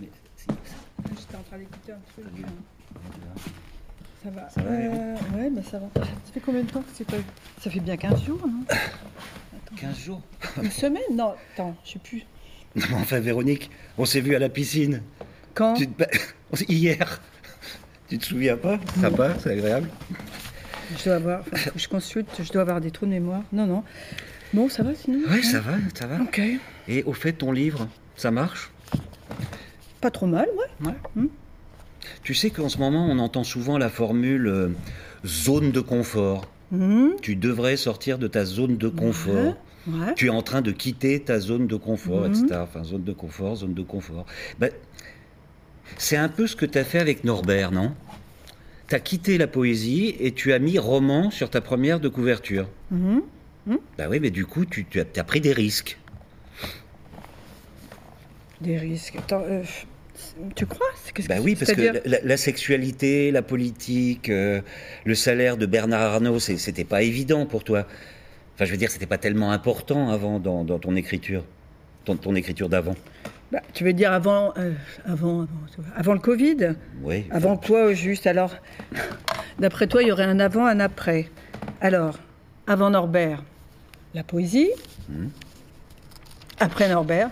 Mais si, J'étais en train d'écouter un truc. Salut. euh, Ça va. Ça va, Euh, Ouais, bah ça va. Ça fait combien de temps que c'est pas Ça fait bien 15 jours, non 15 jours? Une semaine? Non, attends, je sais plus. Non, mais enfin, Véronique, on s'est vu à la piscine. Quand? Tu te- Hier. Tu te souviens pas? Sympa, c'est agréable. Je dois avoir. enfin, je consulte, je dois avoir des trous de mémoire. Non, non. Bon, ça va sinon? Oui, ça va, ça va. Ok. Et au fait, ton livre, ça marche? Pas trop mal, ouais. Ouais. Tu sais qu'en ce moment, on entend souvent la formule euh, zone de confort. Mhm. Tu devrais sortir de ta zone de confort. Ouais. Tu es en train de quitter ta zone de confort, Mhm. etc. Enfin, zone de confort, zone de confort. Ben, c'est un peu ce que tu as fait avec Norbert, non? Tu as quitté la poésie et tu as mis roman sur ta première de couverture. Bah oui, mais du coup, tu, tu as, pris des risques. Des risques. Attends, euh, tu crois? Bah que- oui, parce que la, la sexualité, la politique, euh, le salaire de Bernard Arnault, c'était pas évident pour toi. Enfin, je veux dire, c'était pas tellement important avant dans, dans ton écriture, ton, ton écriture d'avant. Bah, tu veux dire avant, euh, avant, avant, avant le Covid? Oui. Avant quoi au juste Alors, d'après toi, il y aurait un avant, un après. Alors, avant Norbert, la poésie. Mhm. Après Norbert,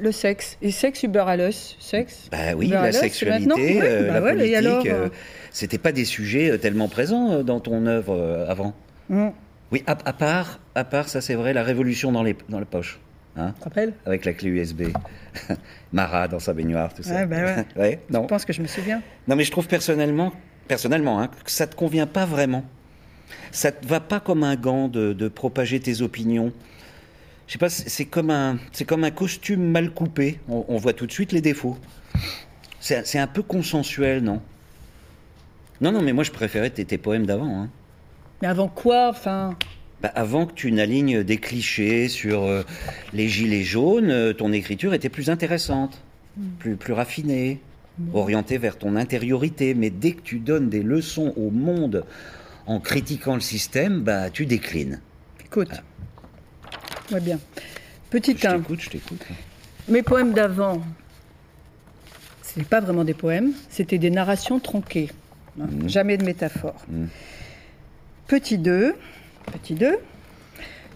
le sexe. Et sexe über alles Sexe Bah oui, la sexualité, euh, bah la ouais, politique, alors, euh, euh, c'était pas des sujets tellement présents dans ton œuvre avant. hum, Oui, à, à part, à part, ça c'est vrai, la révolution dans les dans la poche, hein, Tu te rappelles? Avec la clé USB, Marat dans sa baignoire, tout ça. Ouais, bah ouais. Ouais, non. Je pense que je me souviens? Non, mais je trouve personnellement, personnellement, hein, que ça te convient pas vraiment. Ça te va pas comme un gant de, de propager tes opinions. Je sais pas, c'est comme un, c'est comme un costume mal coupé. On, on voit tout de suite les défauts. C'est un peu consensuel, non? Non, non, mais moi je préférais tes, tes poèmes d'avant. hein. Mais avant quoi Enfin, Bah, avant que tu n'alignes des clichés sur euh, les gilets jaunes, euh, ton écriture était plus intéressante, plus, plus raffinée, orientée vers ton intériorité. Mais dès que tu donnes des leçons au monde en critiquant le système, bah, tu déclines. écoute. Ouais, bien. Petit Je 1. t'écoute, je t'écoute. Mes poèmes d'avant, ce n'est pas vraiment des poèmes, c'était des narrations tronquées. hein, Mhm. Jamais de métaphore. Mhm. Petit 2, petit 2,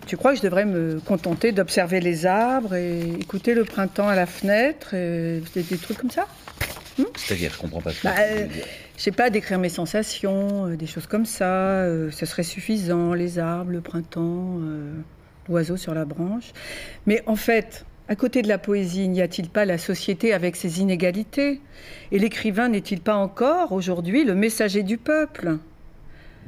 tu crois que je devrais me contenter d'observer les arbres et écouter le printemps à la fenêtre et des, des trucs comme ça C'est-à-dire, je comprends pas ce que Bah, euh. Je sais pas, décrire mes sensations, euh, des choses comme ça, euh, ce serait suffisant, les arbres, le printemps, euh, l'oiseau sur la branche. Mais en fait, à côté de la poésie, n'y a-t-il pas la société avec ses inégalités? Et l'écrivain n'est-il pas encore, aujourd'hui, le messager du peuple?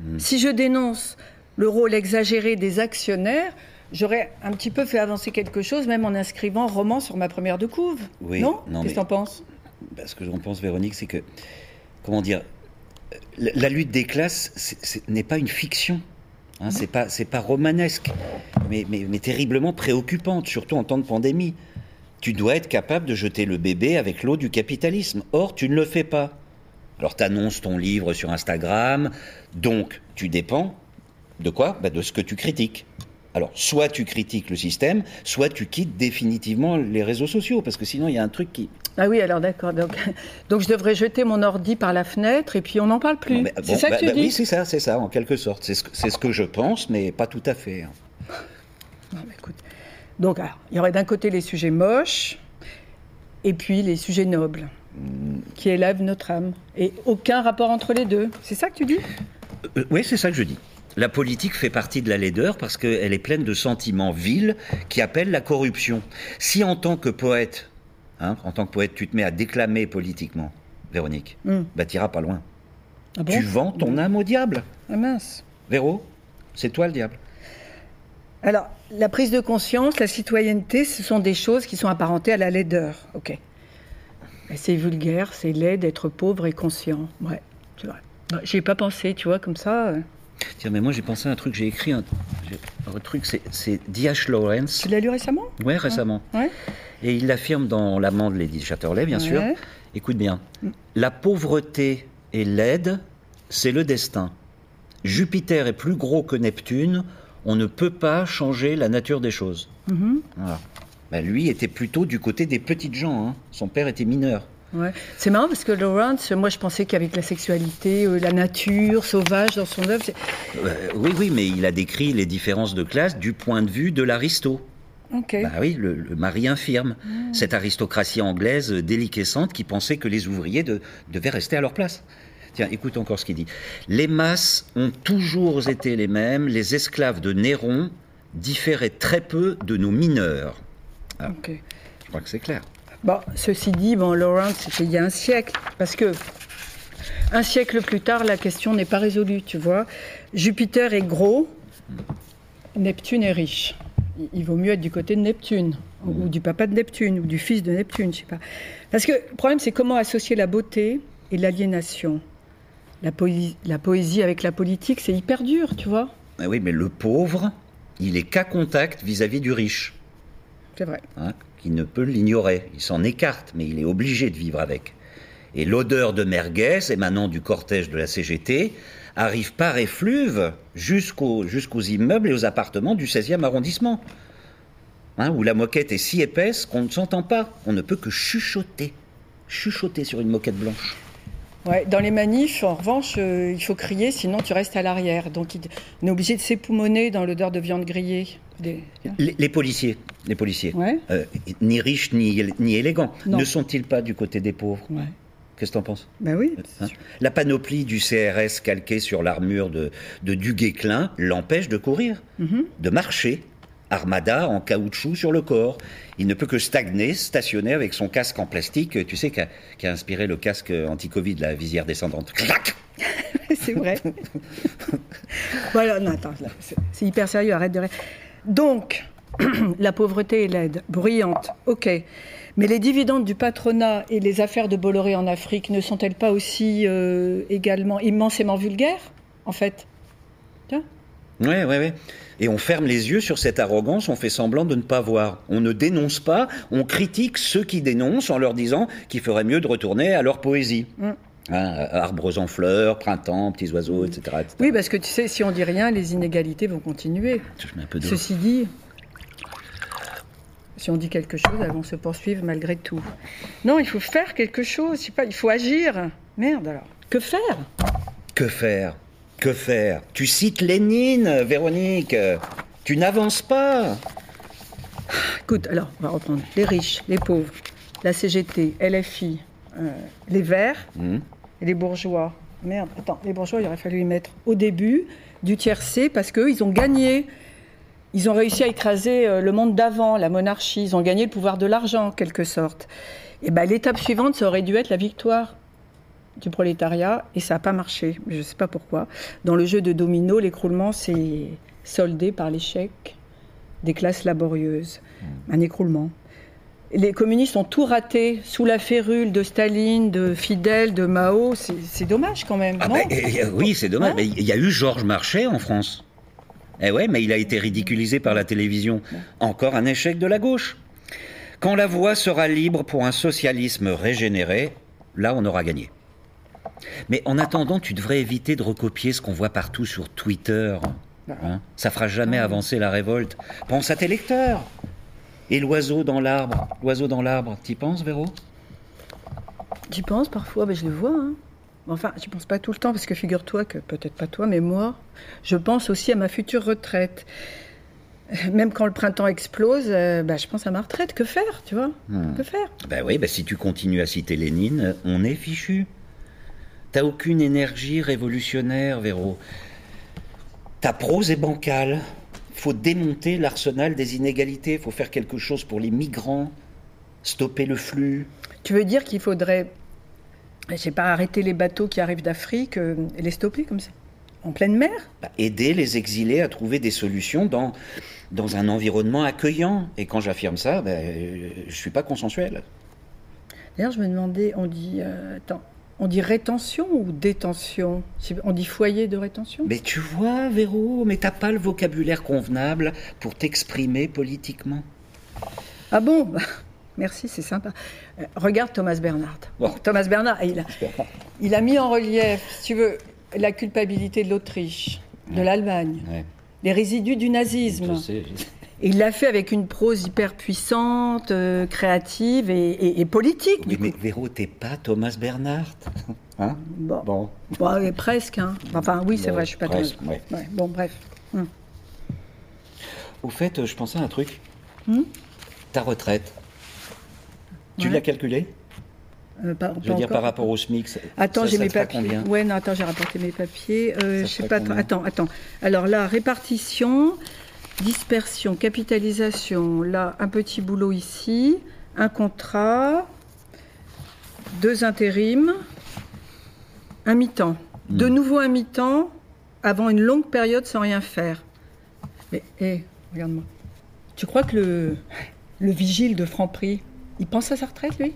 Mm. Si je dénonce le rôle exagéré des actionnaires, j'aurais un petit peu fait avancer quelque chose, même en inscrivant roman sur ma première de couve. Oui, non, non, Qu'est-ce que t'en penses? Bah, ce que j'en pense, Véronique, c'est que, comment dire, la, la lutte des classes n'est pas une fiction. Hein, c'est pas, pas romanesque, mais, mais, mais terriblement préoccupante, surtout en temps de pandémie. Tu dois être capable de jeter le bébé avec l'eau du capitalisme. Or, tu ne le fais pas. Alors, tu annonces ton livre sur Instagram, donc tu dépends de quoi? Bah, De ce que tu critiques. Alors, soit tu critiques le système, soit tu quittes définitivement les réseaux sociaux, parce que sinon, il y a un truc qui, Ah oui, alors d'accord. Donc, donc je devrais jeter mon ordi par la fenêtre et puis on n'en parle plus. Mais, c'est bon, ça bah, que tu bah dis? Oui, c'est ça, c'est ça, en quelque sorte. C'est ce, que- c'est ce que je pense, mais pas tout à fait. hein. Non, mais écoute. Donc, alors, il y aurait d'un côté les sujets moches et puis les sujets nobles qui élèvent notre âme. Et aucun rapport entre les deux. C'est ça que tu dis? Euh, oui, c'est ça que je dis. La politique fait partie de la laideur parce qu'elle est pleine de sentiments vils qui appellent la corruption. Si en tant que poète, hein, en tant que poète, tu te mets à déclamer politiquement, Véronique, Hmm. bah t'iras pas loin. Ah bon tu vends ton âme au diable. Ah mince. Véro, c'est toi le diable. Alors, la prise de conscience, la citoyenneté, ce sont des choses qui sont apparentées à la laideur. Ok. C'est vulgaire, c'est laid d'être pauvre et conscient. Ouais, c'est vrai. Ouais, J'y ai pas pensé, tu vois, comme ça. Tiens, mais moi j'ai pensé à un truc, j'ai écrit un, truc, c'est- D.H. Lawrence. Tu l'as lu récemment? Ouais, récemment. Ouais. Et il l'affirme dans L'amant de Lady Chatterley, bien sûr. Écoute bien. La pauvreté et l'aide, c'est le destin. Jupiter est plus gros que Neptune. On ne peut pas changer la nature des choses. Mhm. Voilà. Bah, lui était plutôt du côté des petites gens. hein. Son père était mineur. Ouais. C'est marrant parce que Lawrence, moi je pensais qu'avec la sexualité, euh, la nature sauvage dans son œuvre, Euh, oui, oui, mais il a décrit les différences de classe du point de vue de l'aristo. Ok. Bah oui, le, le mari infirme. Cette aristocratie anglaise euh, déliquescente qui pensait que les ouvriers de- devaient rester à leur place. Tiens, écoute encore ce qu'il dit. Les masses ont toujours été les mêmes. Les esclaves de Néron différaient très peu de nos mineurs. ok. Je crois que c'est clair. Bon, ceci dit, bon, Lawrence, c'était il y a un siècle, parce que un siècle plus tard, la question n'est pas résolue, tu vois. Jupiter est gros, Neptune est riche. Il- vaut mieux être du côté de Neptune, ou du papa de Neptune, ou du fils de Neptune, je sais pas. Parce que le problème, c'est comment associer la beauté et l'aliénation. La, poésie- la poésie avec la politique, c'est hyper dur, tu vois. Ah oui, mais le pauvre, il est qu'à contact vis-à-vis du riche. C'est vrai. hein, qui ne peut l'ignorer. Il s'en écarte, mais il est obligé de vivre avec. Et l'odeur de merguez émanant du cortège de la CGT arrive par effluve jusqu'aux immeubles et aux appartements du 16e arrondissement, hein, où la moquette est si épaisse qu'on ne s'entend pas. On ne peut que chuchoter, chuchoter sur une moquette blanche. Ouais, dans les manifs, en revanche, euh, il faut crier, sinon tu restes à l'arrière. Donc il- on est obligé de s'époumoner dans l'odeur de viande grillée. Des- Les, les policiers, les policiers, Ouais. euh, ni riches ni, ni élégants, Non. ne sont-ils pas du côté des pauvres? Ouais. Qu'est-ce que t'en penses? Ben oui. Hein? La panoplie du CRS calquée sur l'armure de, de Duguay-Clin l'empêche de courir, Mhm. de marcher, armada en caoutchouc sur le corps. Il ne peut que stagner, stationner avec son casque en plastique, tu sais, qui a, qui a inspiré le casque anti-Covid, la visière descendante. Clac c'est vrai. voilà, non, attends, c'est- c'est hyper sérieux, arrête de rire. Donc, la pauvreté et l'aide, bruyante, ok. Mais les dividendes du patronat et les affaires de Bolloré en Afrique ne sont-elles pas aussi euh, également immensément vulgaires, en fait? Tiens. Ouais, ouais, ouais. Et on ferme les yeux sur cette arrogance, on fait semblant de ne pas voir. On ne dénonce pas, on critique ceux qui dénoncent en leur disant qu'il ferait mieux de retourner à leur poésie. Mm. Hein, arbres en fleurs, printemps, petits oiseaux, etc. etc. Oui, parce que tu sais, si on dit rien, les inégalités vont continuer. Je mets un peu. Ceci dit, si on dit quelque chose, elles vont se poursuivre malgré tout. Non, il faut faire quelque chose, je sais pas, il faut agir. Merde alors. Que faire? Que faire? Que faire? Tu cites Lénine, Véronique. Tu n'avances pas. Écoute, alors, on va reprendre. Les riches, les pauvres, la CGT, LFI, euh, les Verts Hmm. et les bourgeois. Merde, attends, les bourgeois, il aurait fallu y mettre au début du tiercé parce qu'eux, ils ont gagné. Ils ont réussi à écraser euh, le monde d'avant, la monarchie. Ils ont gagné le pouvoir de l'argent, en quelque sorte. Et ben, l'étape suivante, ça aurait dû être la victoire du prolétariat, et ça n'a pas marché. Je ne sais pas pourquoi. Dans le jeu de domino, l'écroulement s'est soldé par l'échec des classes laborieuses. Un écroulement. Les communistes ont tout raté sous la férule de Staline, de Fidel, de Mao. C'est dommage quand même, Ah non ben, eh, eh, oui, c'est dommage. Hein Mais Il y a eu Georges Marchais en France. Eh ouais, mais il a été ridiculisé par la télévision. Encore un échec de la gauche. Quand la voie sera libre pour un socialisme régénéré, là on aura gagné. Mais en attendant, tu devrais éviter de recopier ce qu'on voit partout sur Twitter. hein. Ça fera jamais avancer la révolte. Pense à tes lecteurs. Et l'oiseau dans l'arbre. L'oiseau dans l'arbre, t'y penses, Véro? J'y pense parfois, mais je le vois. hein. Enfin, j'y pense pas tout le temps, parce que figure-toi que, peut-être pas toi, mais moi, je pense aussi à ma future retraite. Même quand le printemps explose, euh, bah, je pense à ma retraite. Que faire, tu vois? Que faire? Ben oui, ben si tu continues à citer Lénine, on est fichu. T'as aucune énergie révolutionnaire, Véro. Ta prose est bancale. Faut démonter l'arsenal des inégalités. Faut faire quelque chose pour les migrants. Stopper le flux. Tu veux dire qu'il faudrait, je sais pas, arrêter les bateaux qui arrivent d'Afrique euh, et les stopper comme ça En pleine mer? Bah, aider les exilés à trouver des solutions dans, dans un environnement accueillant. Et quand j'affirme ça, ben, euh, je suis pas consensuel. D'ailleurs, je me demandais, on dit, euh, attends, on dit rétention ou détention? On dit foyer de rétention? Mais tu vois, Véro, mais t'as pas le vocabulaire convenable pour t'exprimer politiquement. Ah bon? Merci, c'est sympa. Euh, regarde Thomas Bernard. Bon. Thomas Bernard, il a, il a mis en relief, si tu veux, la culpabilité de l'Autriche, de l'Allemagne, Ouais. les résidus du nazisme. Je sais, je sais. Et il l'a fait avec une prose hyper puissante, euh, créative et, et- et politique. Mais, du mais coup. Véro, t'es pas Thomas Bernhardt Hein? Bon. Bon. Bon, presque. hein. Enfin, oui, c'est vrai, je suis pas presque, très- ouais. Ouais, bon, bref. Hum. Au fait, euh, je pensais à un truc. Hmm Ta retraite. Tu Ouais. l'as calculée? Euh, pas- Je veux dire, encore. par rapport au SMIC. ça- Attends, j'ai mes papiers. combien? Ouais, non, attends, j'ai rapporté mes papiers. Euh, je sais pas. Attends, attends. Alors là, répartition, dispersion, capitalisation. Là, un petit boulot ici, un contrat, deux intérims, un mi-temps. Hmm. De nouveau un mi-temps avant une longue période sans rien faire. Mais, hé, regarde-moi. Tu crois que le, le vigile de Franprix, il pense à sa retraite, lui?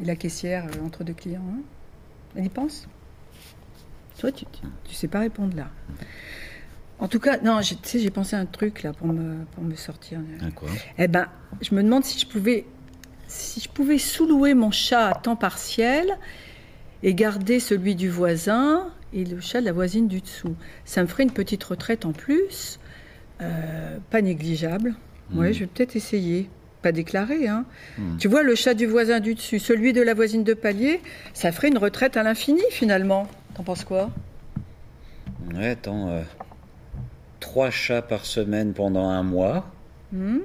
Et la caissière euh, entre deux clients, hein? Elle y pense? Toi, tu, sais pas répondre là. En tout cas, non, j'ai- tu sais, j'ai pensé à un truc là pour me, pour me sortir. Quoi? Eh ben, je me demande si je pouvais, si je pouvais sous-louer mon chat à temps partiel et garder celui du voisin et le chat de la voisine du dessous. Ça me ferait une petite retraite en plus, euh, pas négligeable. Ouais, Mhm. je vais peut-être essayer. Pas déclaré, hein. Mhm. Tu vois, le chat du voisin du dessus, celui de la voisine de palier, ça ferait une retraite à l'infini finalement. T'en penses quoi? Ouais, attends. euh, trois chats par semaine pendant un mois. Hmm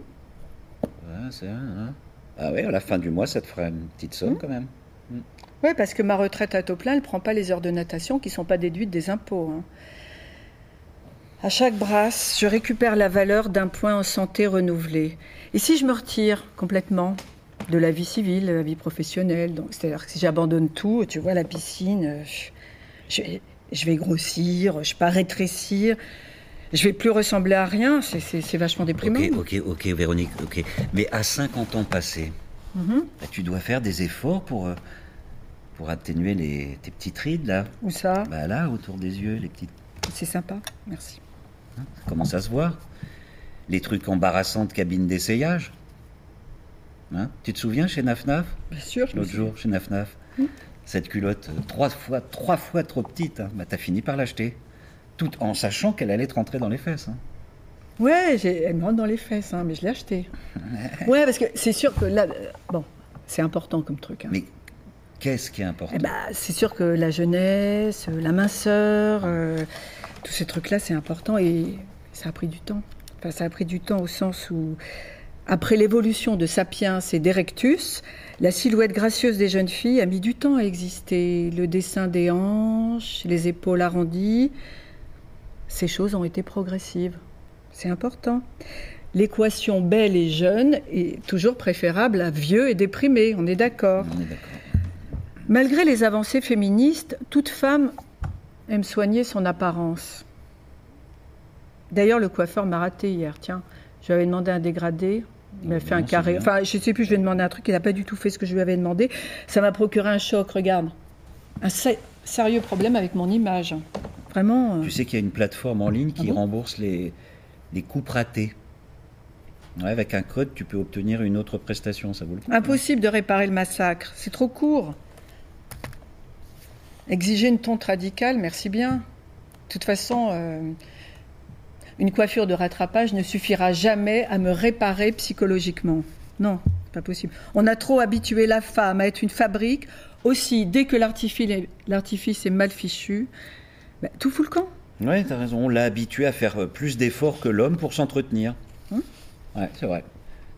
Ouais, c'est hein. Ah ouais, à la fin du mois, ça te fera une petite somme Hmm. quand même. Oui, parce que ma retraite à taux plein, elle ne prend pas les heures de natation qui ne sont pas déduites des impôts. hein. À chaque brasse, je récupère la valeur d'un point en santé renouvelé. Et si je me retire complètement de la vie civile, de la vie professionnelle, c'est-à-dire que si j'abandonne tout, tu vois, la piscine, euh, je, vais grossir, je vais pas rétrécir, je vais plus ressembler à rien, c'est- vachement déprimant. Ok, ok, ok, Véronique, ok. Mais à 50 ans passés, Mhm. bah, tu dois faire des efforts pour, euh, pour atténuer les, tes petites rides là. Où ça? Bah là, autour des yeux, les petites. C'est sympa, merci. Ça commence à se voir. Les trucs embarrassants de cabine d'essayage. Hein tu te souviens chez Nafnaf Bien sûr. L'autre jour, chez Nafnaf Cette culotte, euh, trois fois, trois fois trop petite, hein. bah, t'as fini par l'acheter. Tout en sachant qu'elle allait te rentrer dans les fesses. hein. Ouais, j'ai- elle me rentre dans les fesses, hein, mais je l'ai acheté. ouais, parce que c'est sûr que là, euh, bon, c'est important comme truc. hein. Mais qu'est-ce qui est important? Eh ben, c'est sûr que la jeunesse, euh, la minceur, euh, tous ces trucs-là, c'est important et ça a pris du temps. Enfin, ça a pris du temps au sens où, après l'évolution de Sapiens et d'Erectus, la silhouette gracieuse des jeunes filles a mis du temps à exister. Le dessin des hanches, les épaules arrondies, ces choses ont été progressives. C'est important. L'équation belle et jeune est toujours préférable à vieux et déprimé, on est d'accord. On est d'accord. Malgré les avancées féministes, toute femme aime soigner son apparence. D'ailleurs, le coiffeur m'a raté hier. Tiens, je lui avais demandé un dégradé. Il m'a fait un carré. bien. Enfin, je sais plus, je lui ai demandé un truc. Il n'a pas du tout fait ce que je lui avais demandé. Ça m'a procuré un choc, regarde. Un sé- sérieux problème avec mon image. Vraiment. euh, Tu sais qu'il y a une plateforme en ligne qui Ah bon? rembourse les, les coupes ratées. Ouais, avec un code, tu peux obtenir une autre prestation, ça vaut le coup. Impossible de réparer le massacre. C'est trop court. Exiger une tonte radicale, merci bien. De toute façon, euh, une coiffure de rattrapage ne suffira jamais à me réparer psychologiquement. Non, pas possible. On a trop habitué la femme à être une fabrique. Aussi, dès que l'artifice est, mal fichu, ben, tout fout le camp. Ouais, t'as raison. On l'a habitué à faire euh, plus d'efforts que l'homme pour s'entretenir. Hum ouais, c'est vrai.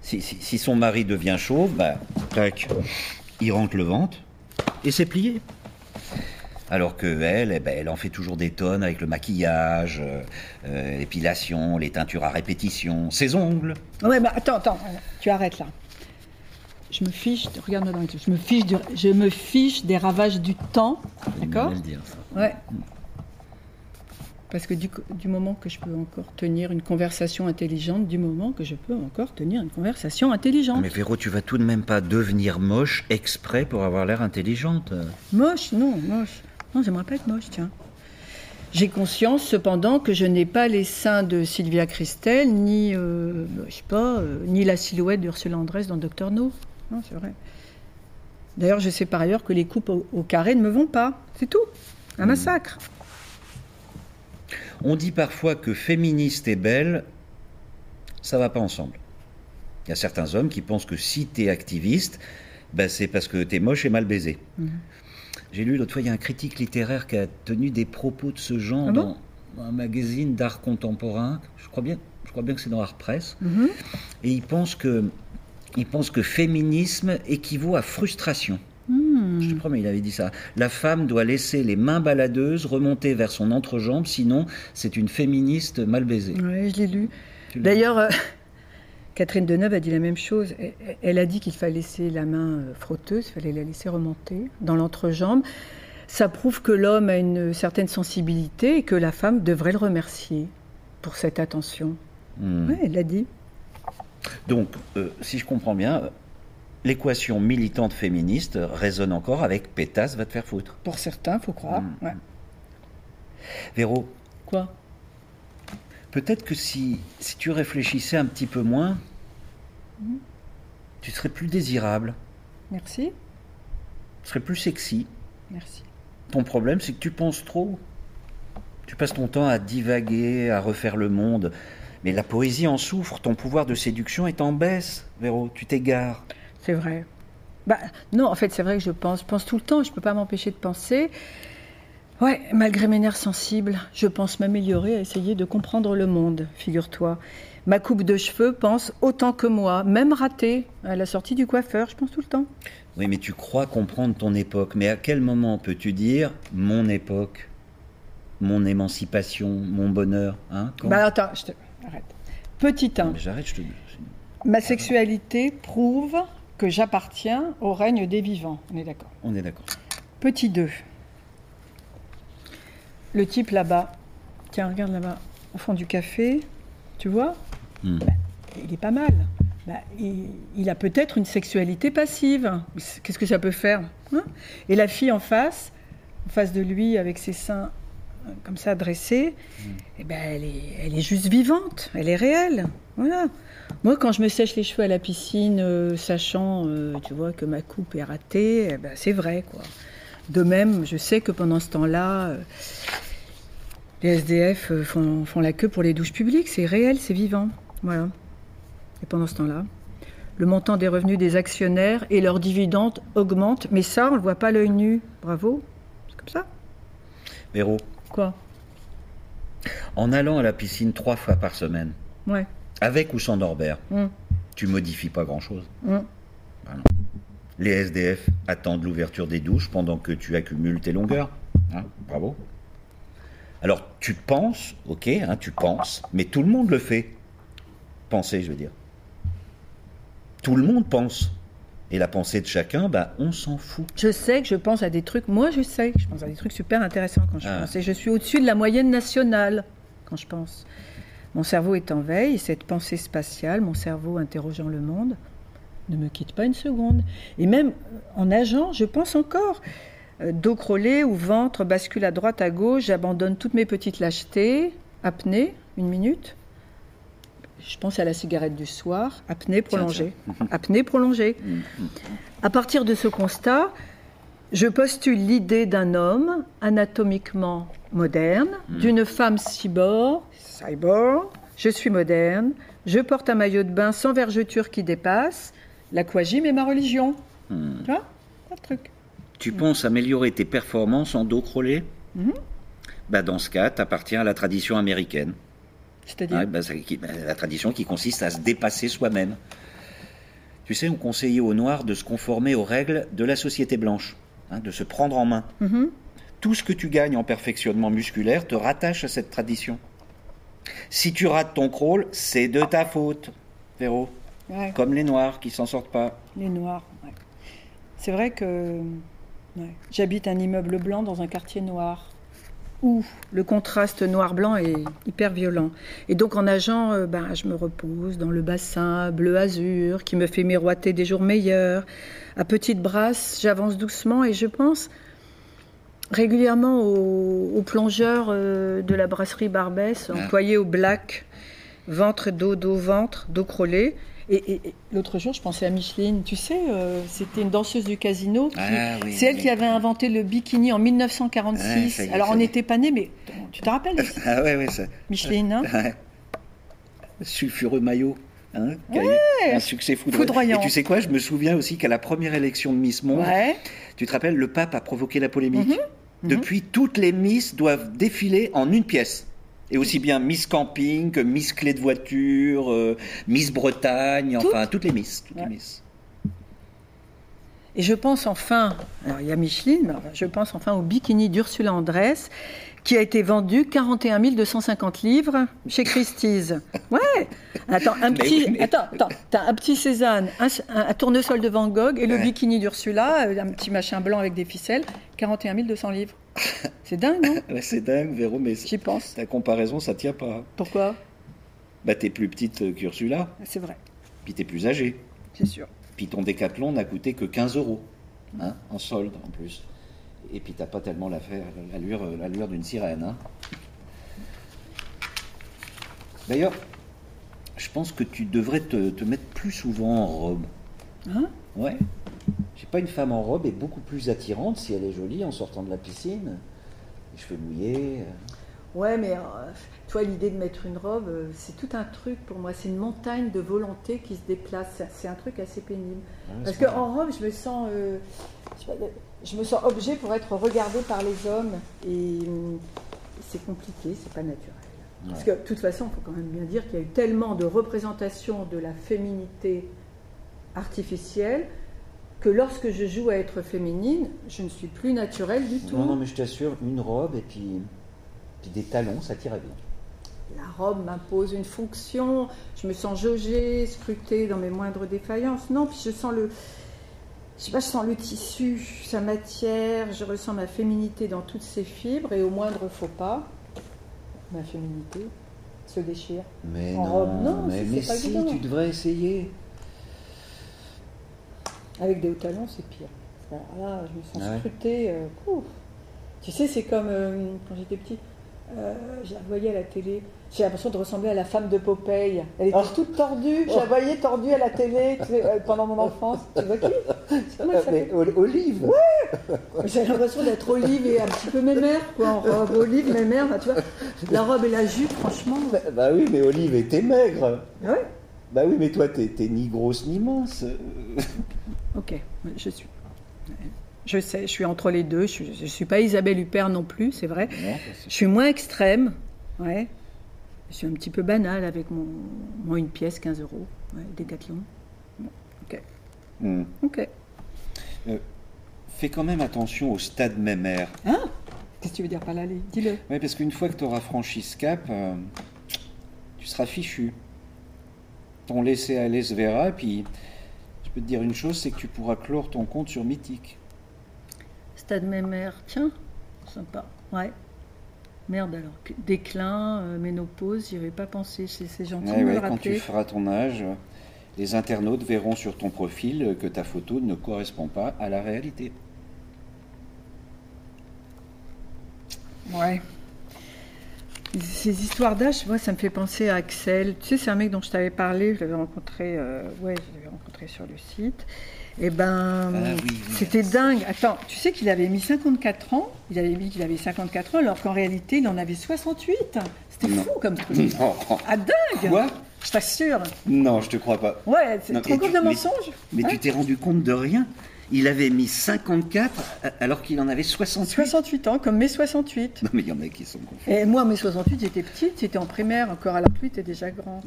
Si, si- si son mari devient chauve, bah, tac, il rentre le ventre et c'est plié. Alors que elle, eh ben, elle en fait toujours des tonnes avec le maquillage, euh, euh, l'épilation, les teintures à répétition, ses ongles. Ouais, mais attends, attends, tu arrêtes là. Je me fiche, regarde-moi dans les yeux, je me fiche, du- je me fiche des ravages du temps, d'accord dire, ça. Ouais. Parce que du, du moment que je peux encore tenir une conversation intelligente, du moment que je peux encore tenir une conversation intelligente. Mais Véro, tu vas tout de même pas devenir moche exprès pour avoir l'air intelligente. Moche, non, moche. Non, j'aimerais pas être moche, tiens. J'ai conscience cependant que je n'ai pas les seins de Sylvia Christel, ni, euh, je sais pas, euh, ni la silhouette d'Ursula Andress dans Docteur No. Non, c'est vrai. D'ailleurs, je sais par ailleurs que les coupes au, au carré ne me vont pas. C'est tout. Un massacre. On dit parfois que féministe et belle, ça va pas ensemble. Il y a certains hommes qui pensent que si tu es activiste, ben c'est parce que tu es moche et mal baisé. Mhm. J'ai lu l'autre fois, il y a un critique littéraire qui a tenu des propos de ce genre Ah bon? dans un magazine d'art contemporain. Je crois bien, je crois bien que c'est dans Art Press. Mhm. Et il pense que, il pense que féminisme équivaut à frustration. Hmm. Je te promets, il avait dit ça. La femme doit laisser les mains baladeuses remonter vers son entrejambe, sinon c'est une féministe mal baisée. Ouais, je l'ai lu? D'ailleurs, euh, Catherine Deneuve a dit la même chose. Elle, a dit qu'il fallait laisser la main euh, frotteuse, il fallait la laisser remonter dans l'entrejambe. Ça prouve que l'homme a une certaine sensibilité et que la femme devrait le remercier pour cette attention. Hmm. Oui, elle l'a dit. Donc, euh, si je comprends bien, l'équation militante féministe résonne encore avec pétasse va te faire foutre. Pour certains, faut croire. Mm. Ouais. Véro, Quoi? Peut-être que si, si tu réfléchissais un petit peu moins, tu serais plus désirable, Merci. tu serais plus sexy. Merci. Ton problème, c'est que tu penses trop. Tu passes ton temps à divaguer, à refaire le monde. Mais la poésie en souffre, ton pouvoir de séduction est en baisse, Véro, tu t'égares. C'est vrai. Bah, non, en fait, c'est vrai que je pense, je pense tout le temps, je ne peux pas m'empêcher de penser. Ouais, malgré mes nerfs sensibles, je pense m'améliorer à essayer de comprendre le monde, figure-toi. Ma coupe de cheveux pense autant que moi, même ratée, à la sortie du coiffeur, je pense tout le temps. Oui, mais tu crois comprendre ton époque. Mais à quel moment peux-tu dire mon époque, mon émancipation, mon bonheur hein, quand- Bah attends, je te... Arrête. Petit 1. Mais J'arrête, je te. Ma sexualité prouve que j'appartiens au règne des vivants. On est d'accord. On est d'accord. Petit 2. Le type là-bas. Tiens, regarde là-bas, au fond du café. Tu vois Hmm. Il est pas mal. Bah, il, il a peut-être une sexualité passive. Qu'est-ce que ça peut faire hein? Et la fille en face, en face de lui, avec ses seins euh, comme ça dressés, eh ben, elle, est, elle est juste vivante. Elle est réelle. Voilà. Moi, quand je me sèche les cheveux à la piscine, euh, sachant, euh, tu vois, que ma coupe est ratée, eh ben, c'est vrai, quoi. De même, je sais que pendant ce temps-là, euh, les SDF euh, font, font la queue pour les douches publiques. C'est réel, c'est vivant. Voilà. Et pendant ce temps-là, le montant des revenus des actionnaires et leurs dividendes augmente. Mais ça, on ne le voit pas à l'œil nu. Bravo. C'est comme ça. Véro, Quoi? En allant à la piscine trois fois par semaine, Ouais. avec ou sans Norbert, Hum, tu modifies pas grand-chose. hum. Les SDF attendent l'ouverture des douches pendant que tu accumules tes longueurs. Hein, bravo. Alors, tu penses, ok, hein, tu penses, mais tout le monde le fait. Penser, je veux dire. Tout le monde pense. Et la pensée de chacun, bah, on s'en fout. Je sais que je pense à des trucs. Moi, je sais que je pense à des trucs super intéressants quand je Ah. pense. Et je suis au-dessus de la moyenne nationale quand je pense. Mon cerveau est en veille. Et cette pensée spatiale, mon cerveau interrogeant le monde, ne me quitte pas une seconde. Et même en nageant, je pense encore. Euh, dos crawlé ou ventre, bascule à droite, à gauche, j'abandonne toutes mes petites lâchetés. Apnée, une minute. Je pense à la cigarette du soir. Apnée prolongée. Apnée prolongée. À partir de ce constat, je postule l'idée d'un homme anatomiquement moderne, d'une femme cyborg, cyborg. Je suis moderne. Je porte un maillot de bain sans vergeture qui dépasse. L'aquagym est ma religion. Hmm. Tu vois Pas de truc. Tu penses améliorer tes performances en dos crawlé? Mhm. bah, Dans ce cas, tu appartiens à la tradition américaine. C'est-à-dire bah, bah, la tradition qui consiste à se dépasser soi-même. Tu sais, on conseillait aux Noirs de se conformer aux règles de la société blanche, hein, de se prendre en main. Mhm. Tout ce que tu gagnes en perfectionnement musculaire te rattache à cette tradition. Si tu rates ton crawl, c'est de ta faute, Véro. Ouais, Comme les Noirs qui s'en sortent pas. les noirs. ouais. C'est vrai que ouais, j'habite un immeuble blanc dans un quartier noir où le contraste noir-blanc est hyper violent. Et donc en nageant, euh, ben, je me repose dans le bassin bleu-azur qui me fait miroiter des jours meilleurs. À petite brasse, j'avance doucement et je pense régulièrement aux, aux plongeurs euh, de la brasserie Barbès, Ah. employés au black, ventre, dos, dos, ventre, dos crôlé. Et, et- et l'autre jour, je pensais à Micheline. Tu sais, euh, c'était une danseuse du casino. qui- Ah oui, c'est elle oui. qui avait inventé le bikini en 1946. Ouais, ça y est, Alors, on n'était pas nés, mais tu te rappelles, Ah ouais, ouais, ça. Micheline hein? Ouais. Sulfureux maillot. Hein, un succès foudroyant. Foudroyant. Et tu sais quoi, je me souviens aussi qu'à la première élection de Miss Monde, Ouais. tu te rappelles, le pape a provoqué la polémique. Mhm. Depuis, toutes les Miss doivent défiler en une pièce. Et aussi bien Miss Camping que Miss Clé de voiture, euh, Miss Bretagne, enfin toutes les Miss. Toutes Ouais. les Miss. Et je pense enfin, alors il y a Micheline, mais je pense enfin au bikini d'Ursula Andress, qui a été vendu 41 250 livres chez Christie's. Ouais. Attends, un petit, mais- attends, attends, t'as un petit Cézanne, un, tournesol de Van Gogh et le Ouais. bikini d'Ursula, euh, un petit machin blanc avec des ficelles, 41 200 livres. C'est dingue, non? C'est dingue, Véro, mais J'y pense. ta comparaison, ça tient pas. Pourquoi? Bah, t'es plus petite qu'Ursula, C'est vrai, puis t'es plus âgée. c'est sûr. Puis ton décathlon n'a coûté que 15 euros, hein, en solde en plus. Et puis t'as pas tellement l'allure euh, l'allure d'une sirène. hein. D'ailleurs, je pense que tu devrais te, te mettre plus souvent en robe. Hein? Ouais. Je sais pas, une femme en robe est beaucoup plus attirante si elle est jolie en sortant de la piscine. Les cheveux mouillés. euh. Ouais, mais euh, toi, l'idée de mettre une robe, euh, c'est tout un truc pour moi. C'est une montagne de volonté qui se déplace. C'est- un truc assez pénible. Ah Parce qu'en robe, je me sens, euh, je, sais pas, je me sens objet pour être regardée par les hommes. Et hum, c'est compliqué, c'est pas naturel. Parce que de toute façon, il faut quand même bien dire qu'il y a eu tellement de représentations de la féminité artificielle que lorsque je joue à être féminine, je ne suis plus naturelle du tout. Non, non, mais je t'assure, une robe et puis, puis des talons, ça t'irait bien. La robe m'impose une fonction, je me sens jaugée, scrutée dans mes moindres défaillances. Non, puis je sens le, je sais pas, je sens le tissu, sa matière, je ressens ma féminité dans toutes ses fibres et au moindre faux pas, ma féminité se déchire. Mais En non, robe, non, mais, pas si, évident. tu devrais essayer. Avec des hauts talons, c'est pire. Là, je me sens Ah ouais. scrutée. euh. Tu sais, c'est comme euh, quand j'étais petite, euh, je la voyais à la télé. J'ai l'impression de ressembler à la femme de Popeye. Elle était Oh. toute tordue. Je la voyais tordue à la télé euh, pendant mon enfance. Tu vois qui? Mais Ol- Olive J'ai l'impression d'être olive et un petit peu mémère, quoi, en robe olive, mémère. bah, tu vois, la robe et la jupe, franchement. bah, bah oui, mais Olive était maigre. Ah Ouais? Bah oui, mais toi, t'es ni grosse ni mince. Ok, je suis. Je sais, je suis entre les deux. Je ne suis pas Isabelle Huppert non plus, c'est vrai. Non, Je suis moins extrême, ouais. Je suis un petit peu banale avec mon, mon une pièce, 15 euros, ouais, Décathlon. Bon, ok, Hmm. ok. Fais quand même attention au stade mémère. Hein? Qu'est-ce que tu veux dire par là, dis-le. Oui, parce qu'une fois que tu auras franchi ce cap, euh, tu seras fichu. Ton laisser-aller se verra, puis je peux te dire une chose, c'est que tu pourras clore ton compte sur Mythique. Mémère, tiens, sympa, ouais. Merde alors, déclin, euh, ménopause, j'y avais pas pensé, c'est gentil Ouais, de me ouais, le quand tu feras ton âge, les internautes verront sur ton profil que ta photo ne correspond pas à la réalité. Ouais. Ces histoires d'âge, moi, ça me fait penser à Axel. Tu sais, c'est un mec dont je t'avais parlé, je l'avais rencontré, euh, ouais, je l'avais rencontré sur le site. Et ben, Ah oui, oui. c'était dingue. Attends, tu sais qu'il avait mis 54 ans, il avait mis qu'il avait 54 ans, alors qu'en réalité, il en avait 68. C'était fou comme truc. Non. Ah, dingue Quoi? Je t'assure. Non, je te crois pas. Ouais, c'est trop compte de mensonge. Mais Hein tu t'es rendu compte de rien? Il avait mis 54 euh, alors qu'il en avait 68. 68 ans, comme mes 68. Non, mais il y en a qui sont confus. Et moi, mes 68, j'étais petite, j'étais en primaire encore, alors que lui était déjà grand.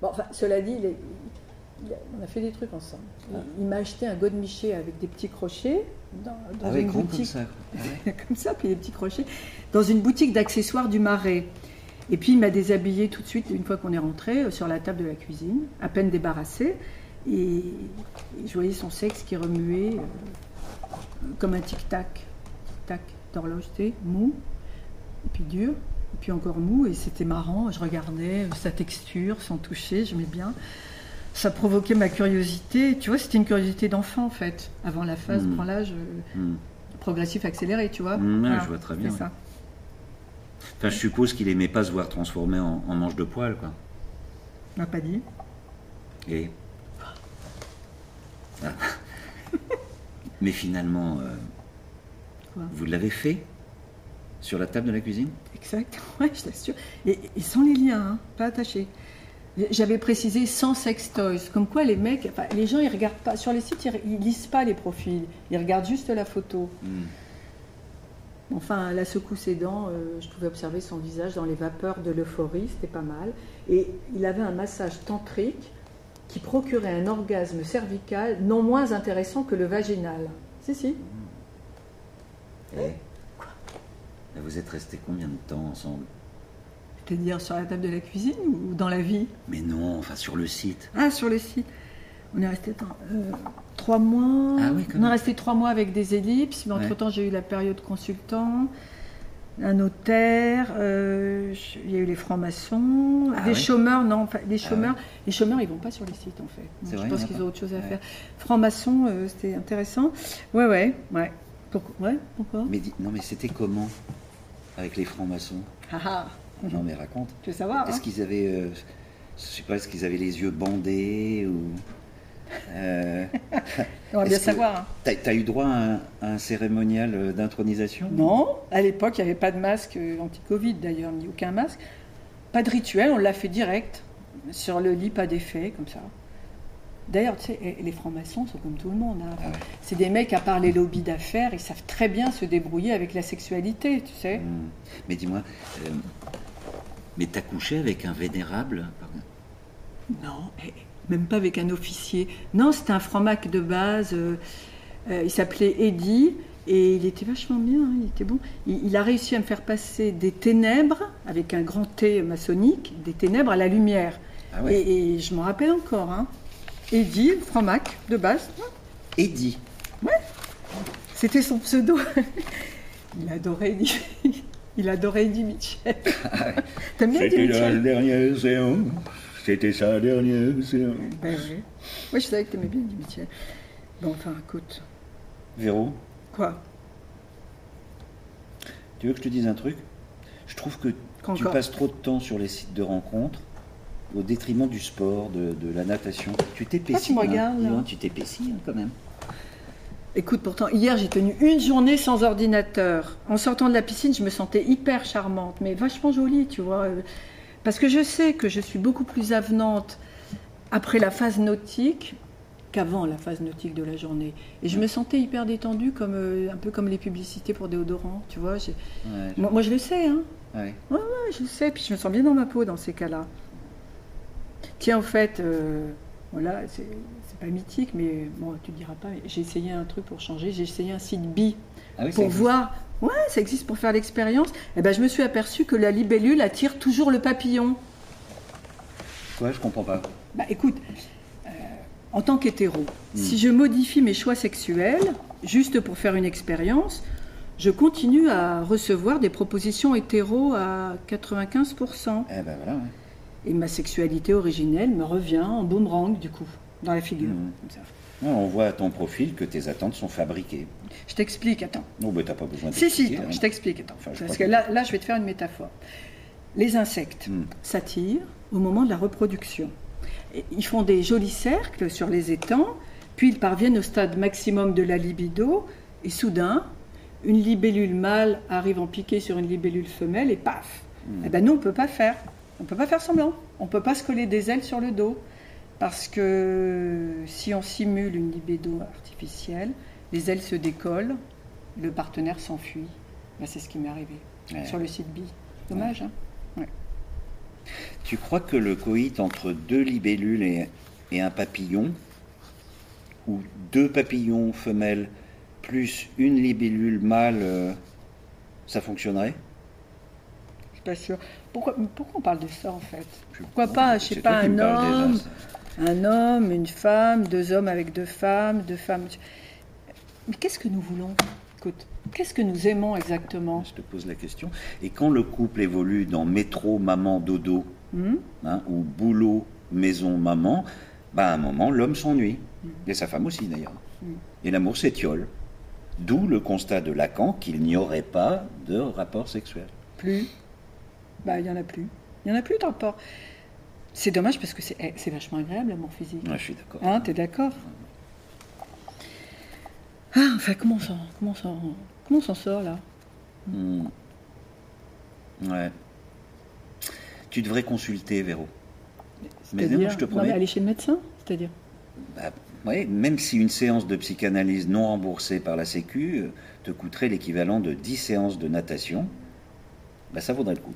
Bon, enfin, cela dit, il est- il a- on a fait des trucs ensemble. Il, il m'a acheté un godemiché avec des petits crochets dans, dans Ah ouais, une gros comme boutique. ça. comme ça, puis des petits crochets, dans une boutique d'accessoires du Marais. Et puis il m'a déshabillé tout de suite, une fois qu'on est rentré, euh, sur la table de la cuisine, à peine débarrassé. Et, et je voyais son sexe qui remuait euh, comme un tic-tac, tic-tac d'horloge, mou, et puis dur, et puis encore mou. Et c'était marrant, je regardais euh, sa texture, son toucher, j'aimais bien. Ça provoquait ma curiosité. Tu vois, c'était une curiosité d'enfant en fait, avant la phase Mm. branlage euh, Hmm. progressif accéléré, tu vois. Mm, ouais, Voilà, je vois très c'est bien. ça. Enfin, je suppose qu'il aimait pas se voir transformé en, en manche de poil, quoi. On n'a pas dit. Et. Ah. Mais finalement, euh, Quoi vous l'avez fait Sur la table de la cuisine? Exact, ouais, je t'assure. Et, et sans les liens, hein, pas attachés. J'avais précisé sans sex toys. Comme quoi, les mecs, enfin, les gens, ils regardent pas. Sur les sites, ils, ils lisent pas les profils. Ils regardent juste la photo. Hmm. Enfin, la secousse aidant, euh, je pouvais observer son visage dans les vapeurs de l'euphorie, c'était pas mal. Et il avait un massage tantrique qui procurait un orgasme cervical non moins intéressant que le vaginal. Si, si. Et Vous êtes restés combien de temps ensemble? C'est-à-dire sur la table de la cuisine ou dans la vie Mais non, enfin sur le site. Ah, sur le site. On est resté euh, trois mois. Ah oui, on est resté trois mois avec des ellipses, mais Ouais. entre-temps, j'ai eu la période consultant, un notaire, euh, il y a eu les francs-maçons, Ah des ouais chômeurs, non, enfin, les Ah chômeurs, les chômeurs, ils vont pas sur les sites en fait. C'est je vrai, pense qu'ils ont autre chose à faire. Francs-maçons, euh, c'était intéressant. Ouais, ouais, ouais. Pourquoi Mais non, mais c'était comment avec les francs-maçons? Ah ah, Non, mais raconte. tu veux savoir Est-ce hein qu'ils avaient, euh, je sais pas, est-ce qu'ils avaient les yeux bandés ou euh, On va bien savoir. hein. T'as as eu droit à un, à un cérémonial euh, d'intronisation Non, à l'époque, il n'y avait pas de masque anti-Covid d'ailleurs, ni aucun masque. Pas de rituel, on l'a fait direct, sur le lit, pas d'effet, comme ça. D'ailleurs, tu sais, les francs-maçons sont comme tout le monde. hein. Ah ouais. C'est des mecs, à part les lobbies d'affaires, ils savent très bien se débrouiller avec la sexualité, tu sais. Hmm. Mais dis-moi, euh, mais t'as couché avec un vénérable pardon. Non, même pas avec un officier. Non, c'était un franc-mac de base. euh, euh, il s'appelait Eddie et il était vachement bien, hein, il était bon. Il, il a réussi à me faire passer des ténèbres, avec un grand T maçonnique, des ténèbres à la lumière. Ah ouais. et, et je m'en rappelle encore. Hein. Eddie, franc-mac de base, Eddie. c'était son pseudo. il adorait Eddie. Il adorait Eddie Mitchell. T'aimes bien Eddie C'était la Mitchell? dernière séance. C'était sa dernière séance. Ben oui. Moi, je savais que t'aimais bien Eddie Mitchell. Bon, enfin, écoute. Véro, Quoi? Tu veux que je te dise un truc? Je trouve que tu passes trop de temps sur les sites de rencontres au détriment du sport, de, de la natation. Tu t'épaissis. Ah, tu me hein, donc, tu t'épaissis hein, quand même. Écoute, pourtant, hier, j'ai tenu une journée sans ordinateur. En sortant de la piscine, je me sentais hyper charmante, mais vachement jolie, tu vois. Parce que je sais que je suis beaucoup plus avenante après la phase nautique qu'avant la phase nautique de la journée. Et je me sentais hyper détendue, comme, euh, un peu comme les publicités pour déodorants, tu vois. Ouais, moi, je le sais, hein. ouais. Ouais, je le sais, puis je me sens bien dans ma peau dans ces cas-là. Tiens, au fait, euh, voilà, c'est pas mythique, mais bon, tu ne diras pas, j'ai essayé un truc pour changer, j'ai essayé un site bi Ah oui, pour voir, ouais, ça existe pour faire l'expérience, et ben je me suis aperçue que la libellule attire toujours le papillon. Quoi, je comprends pas. Bah écoute, euh, en tant qu'hétéro, Hmm. si je modifie mes choix sexuels, juste pour faire une expérience, je continue à recevoir des propositions hétéro à 95%. Eh ben voilà. ouais. Et ma sexualité originelle me revient en boomerang, du coup, dans la figure. Comme ça. Ouais, on voit à ton profil que tes attentes sont fabriquées. Je t'explique, attends. Non, ben t'as pas besoin de Si, si, je t'explique, attends. Enfin, je Parce que que- là, là, je vais te faire une métaphore. Les insectes Hmm. s'attirent au moment de la reproduction. Et ils font des jolis cercles sur les étangs, puis ils parviennent au stade maximum de la libido, et soudain, une libellule mâle arrive en piqué sur une libellule femelle, et paf Eh ben nous, on ne peut pas faire. On ne peut pas faire semblant. On ne peut pas se coller des ailes sur le dos. Parce que si on simule une libido artificielle, les ailes se décollent, le partenaire s'enfuit. Ben, c'est ce qui m'est arrivé Ouais. sur le site B. Dommage, hein Tu crois que le coït entre deux libellules et, et un papillon, ou deux papillons femelles plus une libellule mâle, euh, ça fonctionnerait? Pas sûre. Pourquoi, pourquoi on parle de ça en fait? Pourquoi pas, je sais pas, un homme, un homme, une femme, deux hommes avec deux femmes, deux femmes. Mais qu'est-ce que nous voulons? Écoute, qu'est-ce que nous aimons exactement? Je te pose la question. Et quand le couple évolue dans métro, maman, dodo, Hmm? hein, ou boulot, maison, maman, bah, à un moment, l'homme s'ennuie. Mm. Et sa femme aussi, d'ailleurs. Mm. Et l'amour s'étiole. D'où le constat de Lacan qu'il n'y aurait pas de rapport sexuel. Plus? Bah, il n'y en a plus. Il n'y en a plus de rapport. C'est dommage parce que c'est eh, c'est vachement agréable l'amour physique. Ouais, je suis d'accord. Hein, t'es d'accord? Ah, enfin, comment on s'en, comment s'en- comment s'en sort là? Hmm. Ouais. Tu devrais consulter, Véro. Mais non, je te non, mais promets. aller chez le médecin, c'est-à-dire? Bah, ouais, même si une séance de psychanalyse non remboursée par la Sécu euh, te coûterait l'équivalent de 10 séances de natation, bah, ça vaudrait le coup.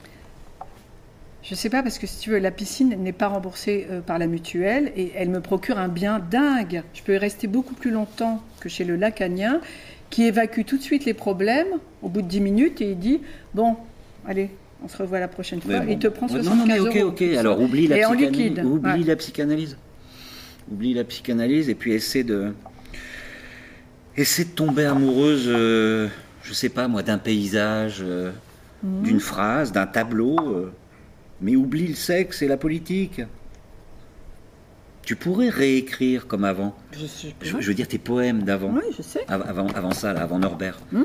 Je sais pas parce que si tu veux, la piscine n'est pas remboursée euh, par la mutuelle et elle me procure un bien dingue. Je peux y rester beaucoup plus longtemps que chez le lacanien qui évacue tout de suite les problèmes au bout de 10 minutes et il dit bon, allez, on se revoit la prochaine fois. Bon. Il te prend Ouais, 75 Non, non, mais ok, euros. ok. Alors oublie la psychanalyse. liquide, Oublie ouais. la psychanalyse. Oublie la psychanalyse et puis essaie de. Essaie de tomber amoureuse, euh, je sais pas moi, d'un paysage, euh, Mhm. d'une phrase, d'un tableau. Mais oublie le sexe et la politique. Tu pourrais réécrire comme avant. Je. Je, je veux dire tes poèmes d'avant. Oui, je sais. Av- Avant, avant ça, là, avant Norbert. Hmm.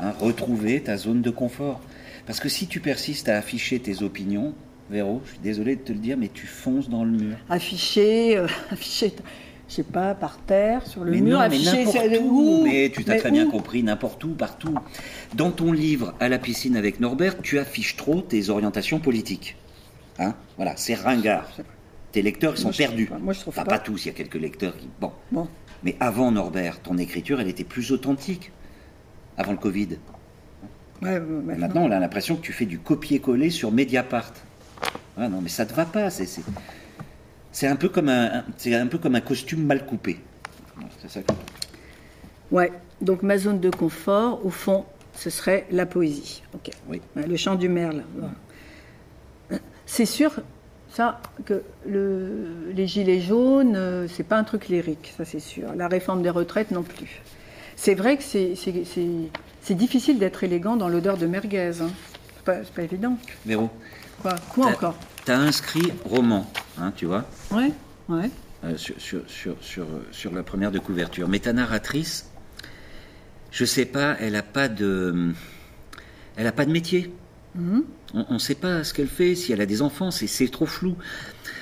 Hein, retrouver ta zone de confort. Parce que si tu persistes à afficher tes opinions, Véro, je suis désolé de te le dire, mais tu fonces dans le mur. Affiché, euh, affiché, je sais pas, par terre, sur le mais mur, non, mais n'importe c'est- où. Mais tu t'as Mais très bien compris, n'importe où, partout. Dans ton livre À la piscine avec Norbert, tu affiches trop tes orientations politiques. Hein voilà, c'est ringard. Tes lecteurs, ils sont Moi, perdus. pas. Moi, je trouve Enfin, pas. pas tous, il y a quelques lecteurs qui... Bon. Bon. Mais avant Norbert, ton écriture, elle était plus authentique. Avant le Covid. Ouais, ouais. Maintenant, on a l'impression que tu fais du copier-coller sur Mediapart. Ah non, mais ça te va pas. C'est, un peu comme un, un- c'est un peu comme un costume mal coupé. C'est ça. que- Ouais, donc ma zone de confort, au fond, ce serait la poésie. Ok. Oui. Le chant du merle. voilà. C'est sûr, ça, que le- les gilets jaunes, euh, c'est pas un truc lyrique, ça c'est sûr. La réforme des retraites non plus. C'est vrai que c'est, difficile d'être élégant dans l'odeur de merguez. hein. C'est pas, pas évident. Véro, Quoi, Quoi encore? T'as inscrit roman, hein, tu vois, Ouais, ouais. euh, sur, sur, sur, sur, sur la première de couverture. Mais ta narratrice, je sais pas, elle a pas de, elle a pas de métier. Mhm. On ne sait pas ce qu'elle fait, si elle a des enfants, c'est, trop flou.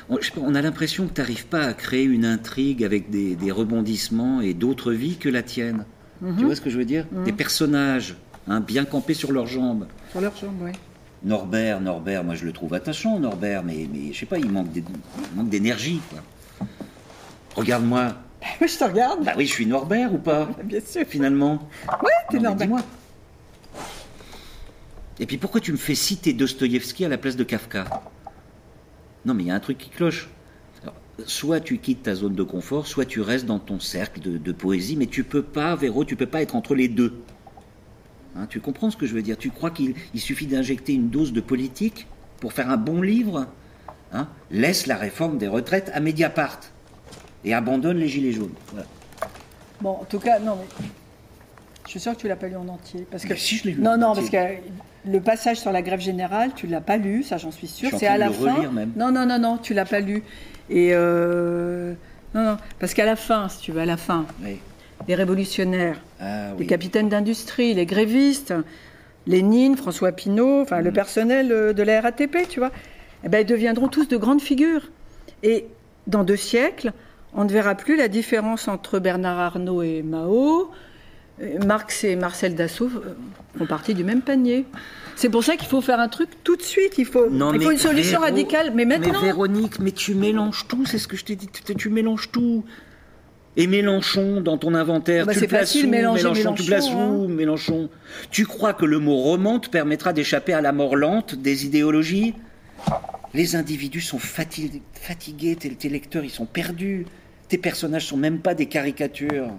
On, je sais pas, on a l'impression que tu n'arrives pas à créer une intrigue avec des, des rebondissements et d'autres vies que la tienne. Mhm. Tu vois ce que je veux dire? Des personnages, hein, bien campés sur leurs jambes. Sur leurs jambes, ouais. Norbert, Norbert, moi je le trouve attachant, Norbert, mais, mais je sais pas, il manque, d'énergie. Regarde-moi. Oui, je te regarde. Bah oui, je suis Norbert ou pas? Bien sûr. Finalement. Ouais, t'es normal. Dis-moi. Et puis pourquoi tu me fais citer Dostoïevski à la place de Kafka? Non, mais il y a un truc qui cloche. Soit tu quittes ta zone de confort, soit tu restes dans ton cercle de, poésie, mais tu peux pas, Véro, tu peux pas être entre les deux. Hein, tu comprends ce que je veux dire? Tu crois qu'il il suffit d'injecter une dose de politique pour faire un bon livre? Hein? Laisse la réforme des retraites à Mediapart et abandonne les gilets jaunes. Bon, en tout cas, non, mais je suis sûre que tu l'as pas lu en entier. Parce que... Mais si, je l'ai lu Non, en non, entier. parce que le passage sur la grève générale, tu l'as pas lu, ça j'en suis sûre. C'est à la le fin. même. Non, non, non, non, tu l'as pas lu. Et euh... non, non, parce qu'à la fin, si tu veux, à la fin, Oui. les révolutionnaires, Ah, les capitaines d'industrie, les grévistes, Lénine, François Pinault, enfin Mm. le personnel euh, de la RATP, tu vois, eh ben, ils deviendront tous de grandes figures. Et dans deux siècles, on ne verra plus la différence entre Bernard Arnault et Mao. Euh, Marx et Marcel Dassault euh, font partie du même panier. C'est pour ça qu'il faut faire un truc tout de suite. Il faut, Non, il mais faut une solution Véro- radicale. Mais maintenant, Mais Véronique, mais tu mélanges tout, c'est ce que je t'ai dit, tu, tu mélanges tout. Et Mélenchon, dans ton inventaire, Ah bah tu c'est facile, où, mélanger Mélenchon, tu Mélenchon, où, Mélenchon? Tu crois que le mot roman te permettra d'échapper à la mort lente des idéologies? Les individus sont fati- fatigués, tes, tes lecteurs, ils sont perdus. Tes personnages sont même pas des caricatures.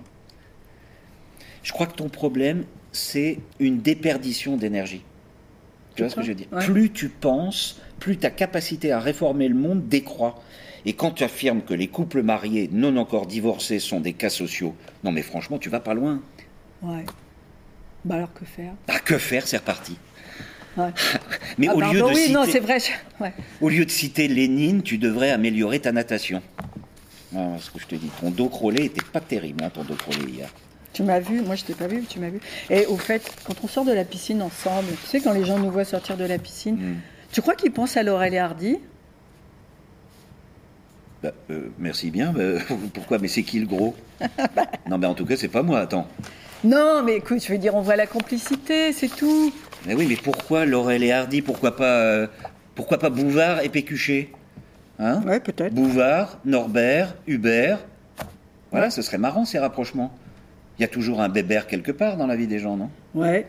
Je crois que ton problème, c'est une déperdition d'énergie. Tu vois ce que je veux dire? Ouais. Plus tu penses, plus ta capacité à réformer le monde décroît. Et quand tu affirmes que les couples mariés non encore divorcés sont des cas sociaux, non mais franchement, tu vas pas loin. ouais. Bah alors que faire? Ah, que faire, c'est reparti. Ouais. Mais Ah, au, pardon, lieu de oui, citer, non, c'est vrai. ouais. au lieu de citer Lénine, tu devrais améliorer ta natation. Ah, ce que je te dis, ton dos crawlé était pas terrible, hein, ton dos crawlé hier. Tu m'as vu, moi je t'ai pas vu, tu m'as vu. Et au fait, quand on sort de la piscine ensemble, tu sais, quand les gens nous voient sortir de la piscine, Mm. tu crois qu'ils pensent à Laurel et Hardy? Bah, euh, merci bien. bah, pourquoi Mais c'est qui le gros? Non, mais en tout cas, c'est pas moi. Attends. Non, mais écoute, je veux dire, on voit la complicité, c'est tout. Mais oui, mais pourquoi Laurel et Hardy Pourquoi pas, euh, pourquoi pas Bouvard et Pécuchet? Hein? Ouais, peut-être. Bouvard, Norbert, Hubert. Voilà, ce serait marrant ces rapprochements. Il y a toujours un bébert quelque part dans la vie des gens, non? Ouais.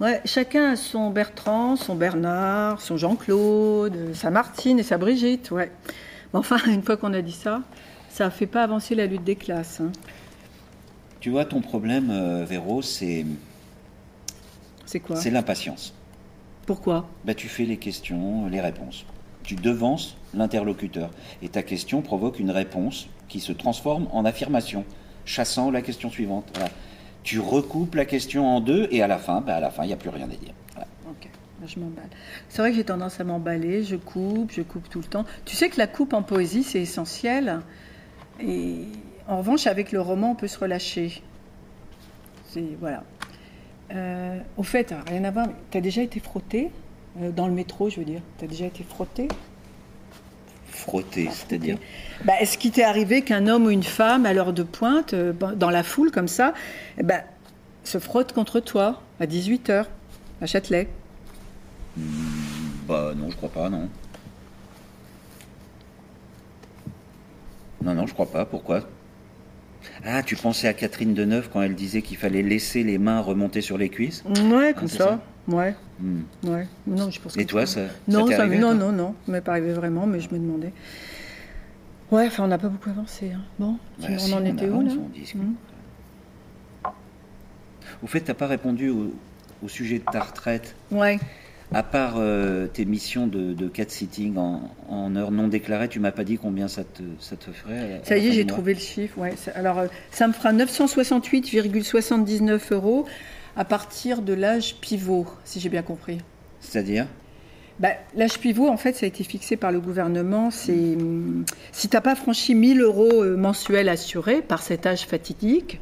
Ouais, chacun a son Bertrand, son Bernard, son Jean-Claude, sa Martine et sa Brigitte, ouais. Mais enfin, une fois qu'on a dit ça, ça ne fait pas avancer la lutte des classes. hein. Tu vois, ton problème, euh, Véro, c'est C'est quoi? C'est l'impatience. Pourquoi? Bah, tu fais les questions, les réponses. Tu devances l'interlocuteur. Et ta question provoque une réponse qui se transforme en affirmation, chassant la question suivante. Tu recoupes la question en deux et à la fin, bah, à la fin, il n'y a plus rien à dire. Ok, bah, je m'emballe. C'est vrai que j'ai tendance à m'emballer, je coupe, je coupe tout le temps. Tu sais que la coupe en poésie, c'est essentiel. Et en revanche, avec le roman, on peut se relâcher. C'est voilà. Euh, au fait, rien à voir. Tu as déjà été frotté euh, dans le métro, je veux dire. Tu as déjà été frotté? Frotter, c'est-à-dire. Bah, Est-ce qu'il t'est arrivé qu'un homme ou une femme, à l'heure de pointe, euh, dans la foule comme ça, ben, se frotte contre toi à 18h à Châtelet? Bah non, je crois pas, non. Non, non, je crois pas. Pourquoi? Ah, tu pensais à Catherine Deneuve quand elle disait qu'il fallait laisser les mains remonter sur les cuisses? Ouais, comme Ah, ça. ça Ouais, Hmm. ouais. Non, je pense Et toi, ça, Non, t'est ça, arrivé, non, toi non, non, m'est pas arrivé vraiment, mais je me demandais. Ouais, enfin, on n'a pas beaucoup avancé. hein. Bon, Bah, on si, en était où avance, là on discute. Hmm. Au fait, t'as pas répondu au, au sujet de ta retraite, Ouais. à part euh, tes missions de, de cat sitting en, en heures non déclarées, tu m'as pas dit combien ça te, ça te ferait à Ça y est, j'ai trouvé le chiffre. Ouais. ça- Alors, euh, ça me fera 968,79 euros à partir de l'âge pivot, si j'ai bien compris. C'est-à-dire? Bah, L'âge pivot, en fait, ça a été fixé par le gouvernement. C'est si tu n'as pas franchi 1000 euros euh, mensuels assurés par cet âge fatidique,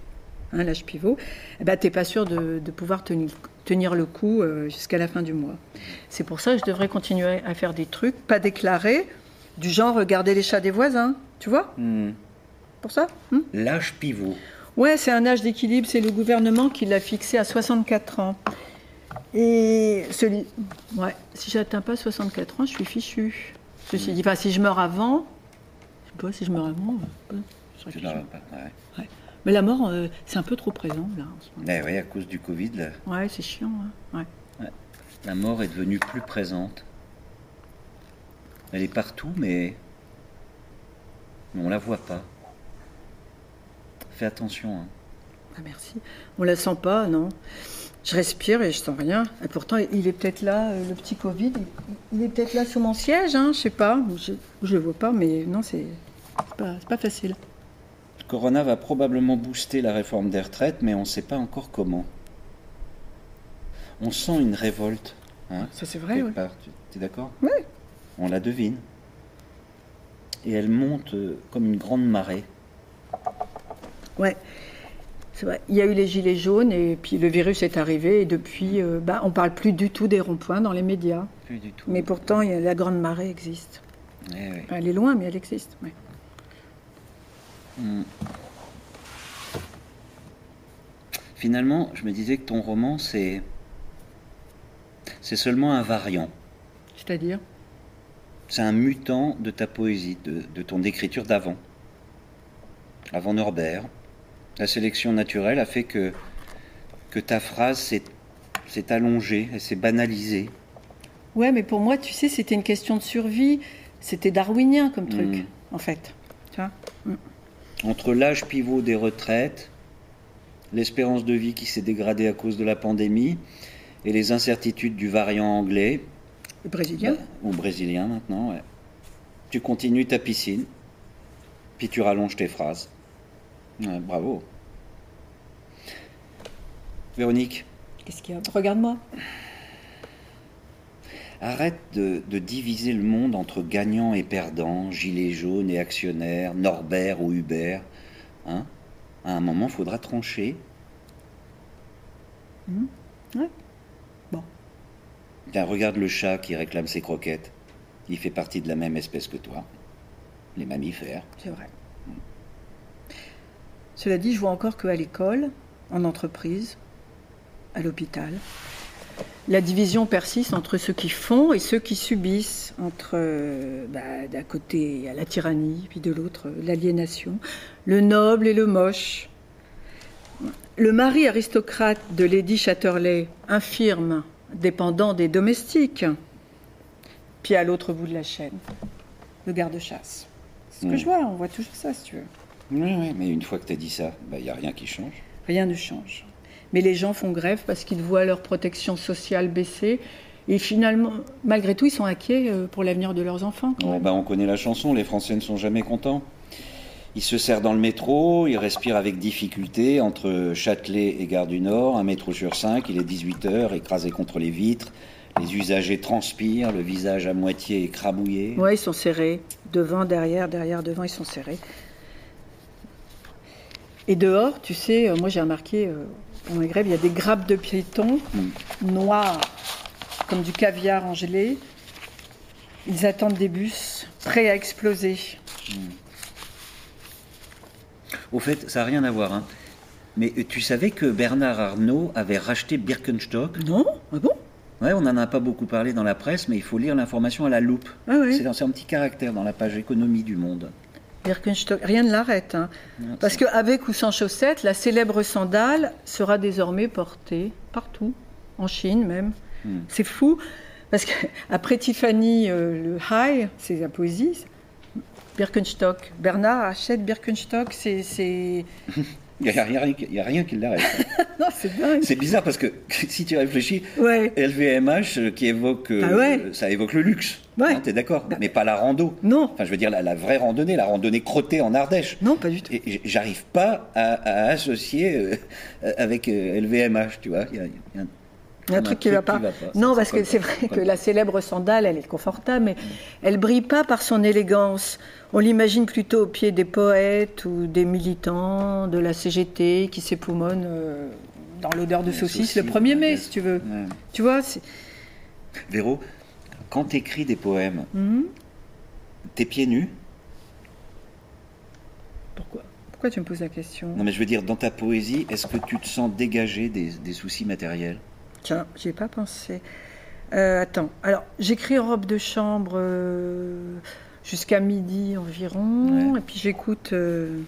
hein, l'âge pivot, eh ben, tu n'es pas sûr de, de pouvoir tenir, tenir le coup euh, jusqu'à la fin du mois. C'est pour ça que je devrais continuer à faire des trucs pas déclarés, du genre regarder les chats des voisins. Tu vois? Hmm. Pour ça? Hum L'âge pivot. Ouais, c'est un âge d'équilibre. C'est le gouvernement qui l'a fixé à 64 ans. Et celui, ouais, si j'atteins pas 64 ans, je suis fichu. Ceci dit, enfin, si je meurs avant, je sais pas si je meurs avant, je pas, ouais. Mais la mort, euh, c'est un peu trop présent là. Eh oui, à cause du Covid, là, Ouais, c'est chiant. hein. Ouais. la mort est devenue plus présente. Elle est partout, mais, mais on la voit pas. Fais attention. hein. Ah, merci. On la sent pas, non? Je respire et je sens rien. Et pourtant, il est peut-être là, euh, le petit Covid. il- est peut-être là sous mon siège, hein, je sais pas. Je, je le vois pas, mais non, c'est pas, pas facile. Corona va probablement booster la réforme des retraites, mais on ne sait pas encore comment. On sent une révolte. Hein, Ça, c'est vrai, ouais. Tu es d'accord? Oui. On la devine. Et elle monte euh, comme une grande marée. Ouais, vrai. Il y a eu les gilets jaunes et puis le virus est arrivé et depuis, euh, bah, on parle plus du tout des ronds-points dans les médias. Plus du tout. Mais pourtant, il y a- la grande marée existe. Eh oui. Elle est loin, mais elle existe. ouais. Hmm. Finalement, je me disais que ton roman, c'est. C'est seulement un variant. C'est-à-dire? C'est un mutant de ta poésie, de, de ton écriture d'avant. Avant Norbert. La sélection naturelle a fait que, que ta phrase s'est allongée, elle s'est banalisée. Ouais, mais pour moi, tu sais, c'était une question de survie. C'était darwinien comme truc, Mm. en fait. Tu vois Entre l'âge pivot des retraites, l'espérance de vie qui s'est dégradée à cause de la pandémie et les incertitudes du variant anglais, Le brésilien Bah, ou brésilien maintenant, ouais. Tu continues ta piscine, puis tu rallonges tes phrases. Ouais, bravo. Véronique, Qu'est-ce qu'il y a? Regarde-moi. arrête de, de diviser le monde entre gagnants et perdants, gilets jaunes et actionnaires, Norbert ou Hubert. Hein? À un moment, il faudra trancher. Mhm. Ouais. Bon. Tiens, regarde le chat qui réclame ses croquettes. Il fait partie de la même espèce que toi. les mammifères. C'est vrai. Cela dit, je vois encore qu'à l'école, en entreprise, à l'hôpital, la division persiste entre ceux qui font et ceux qui subissent, entre euh, bah, d'un côté il y a la tyrannie, puis de l'autre l'aliénation, le noble et le moche. Le mari aristocrate de Lady Chatterley, infirme, dépendant des domestiques, puis à l'autre bout de la chaîne, le garde-chasse. C'est ce que Mm. je vois, on voit toujours ça si tu veux. Oui, oui, mais une fois que tu as dit ça, il n'y a rien qui change. Rien ne change. Mais les gens font grève parce qu'ils voient leur protection sociale baisser. Et finalement, malgré tout, ils sont inquiets euh, pour l'avenir de leurs enfants. quand même. bah, on connaît la chanson, les Français ne sont jamais contents. Ils se serrent dans le métro, ils respirent avec difficulté entre Châtelet et Gare du Nord, un métro sur cinq, il est 18h, écrasé contre les vitres, les usagers transpirent, le visage à moitié écrabouillé. Ouais, ils sont serrés. Devant, derrière, derrière, devant, ils sont serrés. Et dehors, tu sais, euh, moi j'ai remarqué, euh, au Maghreb, il y a des grappes de piétons noirs, comme du caviar en gelée. Ils attendent des bus prêts à exploser. Au fait, ça n'a rien à voir. hein. Mais euh, tu savais que Bernard Arnault avait racheté Birkenstock? Non Ah bon? Ouais, on n'en a pas beaucoup parlé dans la presse, mais il faut lire l'information à la loupe. Ah ouais. C'est dans c'est un petit caractère dans la page économie du monde. Birkenstock, rien ne l'arrête. hein. Parce qu'avec ou sans chaussettes, la célèbre sandale sera désormais portée partout, en Chine même. Hmm. C'est fou, parce qu'après Tiffany, euh, le high, c'est la poésie. Birkenstock. Bernard achète Birkenstock, c'est. Il n'y a, y a rien qui l'arrête. C'est bizarre parce que si tu réfléchis, Ouais. LVMH euh, qui évoque, euh, Ah ouais. ça évoque le luxe. Ouais. Hein, T'es d'accord Bah. Mais pas la rando. Non, Enfin, je veux dire la, la vraie randonnée, la randonnée crottée en Ardèche. non, pas du tout. Et j'arrive pas à, à associer euh, avec euh, LVMH, tu vois. Il y a, il y a un, Il y a un truc qui va pas. Non, Ça- parce que c'est vrai que la célèbre sandale, elle est confortable, mais elle brille pas par son élégance. On l'imagine plutôt au pied des poètes ou des militants de la CGT qui s'époumonnent euh, dans l'odeur de saucisse le saucisses, 1er mai, si tu veux. Ouais. Tu vois Véro, quand t'écris des poèmes, Mhm. t'es pieds nus? Pourquoi? Pourquoi tu me poses la question? Non, mais je veux dire, dans ta poésie, est-ce que tu te sens dégagé des, des soucis matériels? Tiens, j'y ai pas pensé. Euh, attends, alors j'écris en robe de chambre euh, jusqu'à midi environ, Ouais. et puis j'écoute. euh,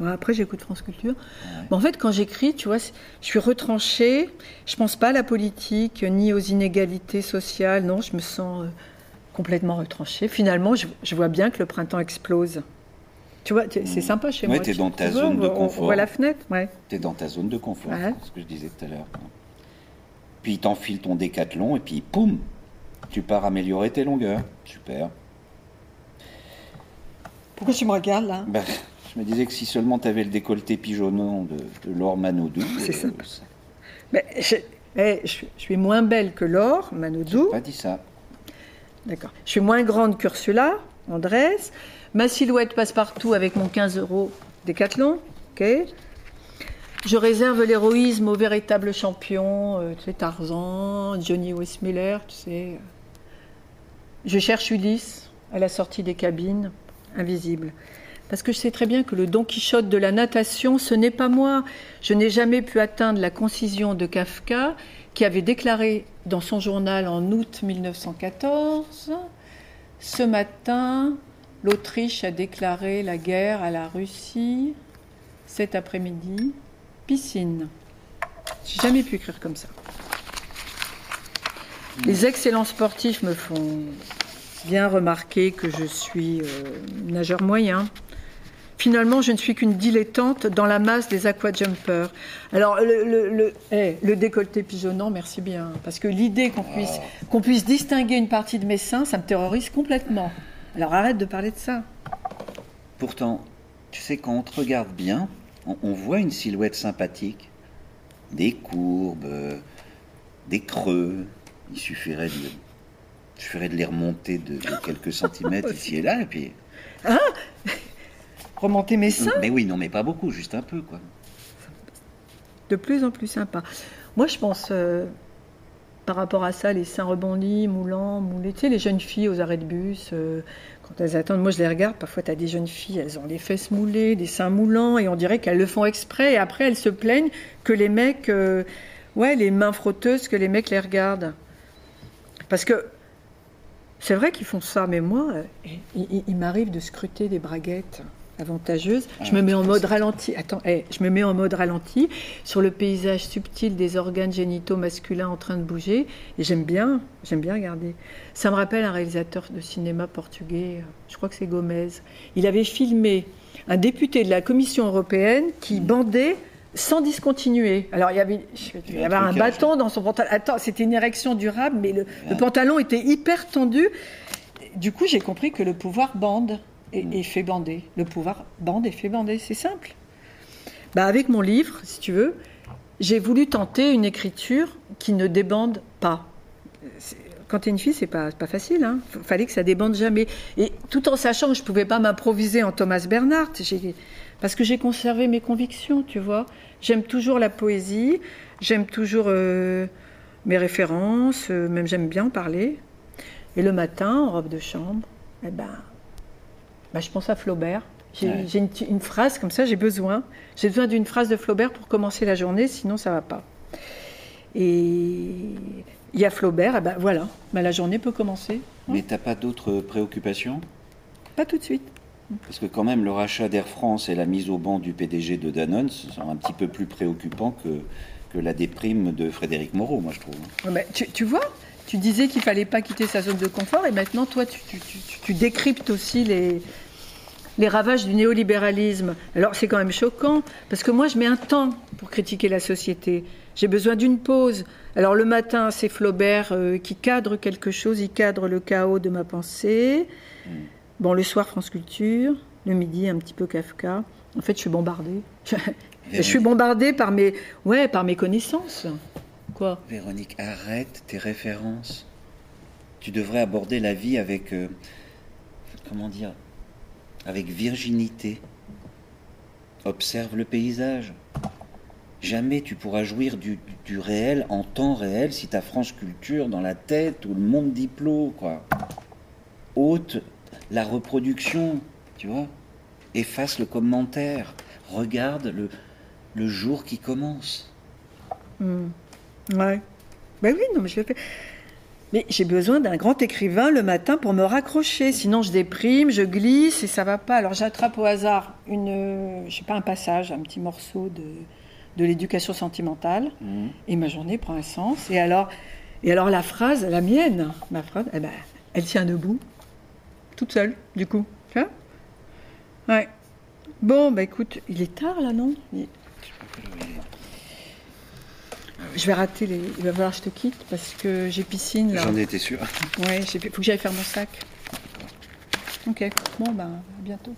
ouais, après, j'écoute France Culture. Ouais. Bon, en fait, quand j'écris, tu vois, je suis retranchée. Je pense pas à la politique ni aux inégalités sociales. Non, je me sens complètement retranchée. Finalement, je, je vois bien que le printemps explose. Tu vois, c'est sympa chez Ouais, moi. t'es Tu- dans ta zone on de voit- On confort. voit la fenêtre, ouais. T'es dans ta zone de confort, Ouais. c'est ce que je disais tout à l'heure. Puis il t'enfile ton décathlon et puis poum, tu pars améliorer tes longueurs. Super. Pourquoi tu me regardes là? Ben, je me disais que si seulement t'avais le décolleté pigeonnant de, de Laure Manodou, C'est ça. euh, Mais je, je suis- je suis moins belle que Laure, Manodou. pas dit ça. D'accord. Je suis moins grande qu'Ursula, Andrés. Ma silhouette passe partout avec mon 15 euros Décathlon. ok? Je réserve l'héroïsme aux véritables champions, euh, tu sais, Tarzan, Johnny Westmiller, tu sais. Je cherche Ulysse à la sortie des cabines, invisible. Parce que je sais très bien que le Don Quichotte de la natation, ce n'est pas moi. Je n'ai jamais pu atteindre la concision de Kafka, qui avait déclaré dans son journal en août 1914 Ce matin, l'Autriche a déclaré la guerre à la Russie. Cet après-midi, piscine. J'ai jamais pu écrire comme ça. Les excellents sportifs me font bien remarquer que je suis euh, nageur moyen. Finalement, je ne suis qu'une dilettante dans la masse des aquajumpers. Alors, eh, le décolleté pigeonnant, merci bien. Parce que l'idée qu'on puisse, qu'on puisse distinguer une partie de mes seins, ça me terrorise complètement. Alors, arrête de parler de ça. Pourtant, tu sais, quand on te regarde bien, on, on voit une silhouette sympathique. Des courbes, euh, des creux. Il suffirait de, il suffirait de les remonter de, de quelques centimètres ici et là, et puis. Remonter mes seins, Mais oui, non, mais pas beaucoup, juste un peu, quoi. de plus en plus sympa. Moi, je pense, euh, par rapport à ça, les seins rebondis, moulants, moulés, tu sais, les jeunes filles aux arrêts de bus, euh, quand elles attendent, moi je les regarde, parfois tu as des jeunes filles, elles ont les fesses moulées, des seins moulants, et on dirait qu'elles le font exprès, et après elles se plaignent que les mecs, euh, ouais, les mains frotteuses, que les mecs les regardent. Parce que c'est vrai qu'ils font ça, mais moi, euh, il, m'arrive de scruter des braguettes avantageuses. Je me mets en mode ralenti. Attends, eh, je me mets en mode ralenti sur le paysage subtil des organes génitaux masculins en train de bouger. Et j'aime bien, j'aime bien regarder. Ça me rappelle un réalisateur de cinéma portugais. euh, Je crois que c'est Gomez. Il avait filmé un député de la Commission européenne qui bandait sans discontinuer. Alors il y avait, il y un avait un trucage. bâton dans son pantalon. Attends, c'était une érection durable, mais le, le pantalon était hyper tendu. Du coup, j'ai compris que le pouvoir bande et, et fait bander. Le pouvoir bande et fait bander. C'est simple. Bah, avec mon livre, si tu veux, j'ai voulu tenter une écriture qui ne débande pas. Quand tu es une fille, c'est pas, pas facile. Hein. Fallait que ça débande jamais. Et tout en sachant que je pouvais pas m'improviser en Thomas Bernhardt, parce que j'ai conservé mes convictions, tu vois. J'aime toujours la poésie, j'aime toujours euh, mes références, euh, même j'aime bien en parler. Et le matin, en robe de chambre, eh ben, bah, je pense à Flaubert. J'ai Ouais. une, une phrase comme ça, j'ai besoin. J'ai besoin d'une phrase de Flaubert pour commencer la journée, sinon ça va pas. Et il y a Flaubert, ben voilà, Ben, la journée peut commencer. Mais t'as pas d'autres préoccupations? Pas tout de suite. Parce que quand même, le rachat d'Air France et la mise au banc du PDG de Danone sont un petit peu plus préoccupants que, que la déprime de Frédéric Moreau, moi je trouve. Mais tu, tu vois, tu disais qu'il fallait pas quitter sa zone de confort, et maintenant, toi, tu, décryptes aussi les, les ravages du néolibéralisme. Alors, c'est quand même choquant, parce que moi, je mets un temps pour critiquer la société. J'ai besoin d'une pause. Alors, le matin, c'est Flaubert euh, qui cadre quelque chose, il cadre le chaos de ma pensée. Bon, le soir, France Culture. Le midi, un petit peu Kafka. En fait, je suis bombardée. je suis bombardée par mes, ouais, par mes connaissances. Véronique, arrête tes références. Tu devrais aborder la vie avec. euh, comment dire Avec virginité. Observe le paysage. Jamais tu pourras jouir du, du réel en temps réel si ta France culture dans la tête ou le monde diplôme, quoi. Ôte la reproduction, tu vois. Efface le commentaire. Regarde le, le jour qui commence. Ouais. Ben oui, non, mais je le fais. Mais j'ai besoin d'un grand écrivain le matin pour me raccrocher. Sinon, je déprime, je glisse et ça va pas. Alors, j'attrape au hasard une, je sais pas, un passage, un petit morceau de, de l'éducation sentimentale Mhm. et ma journée prend un sens. Et alors, et alors la phrase, la mienne, ma phrase, eh ben, elle tient debout, toute seule, du coup. Tu vois? Ouais. Bon, bah écoute, il est tard là, non? Il- Je vais rater les. Il va falloir que je te quitte parce que j'ai piscine là. J'en étais sûr. Ouais, il faut que j'aille faire mon sac. Ok, bon, ben, à bientôt.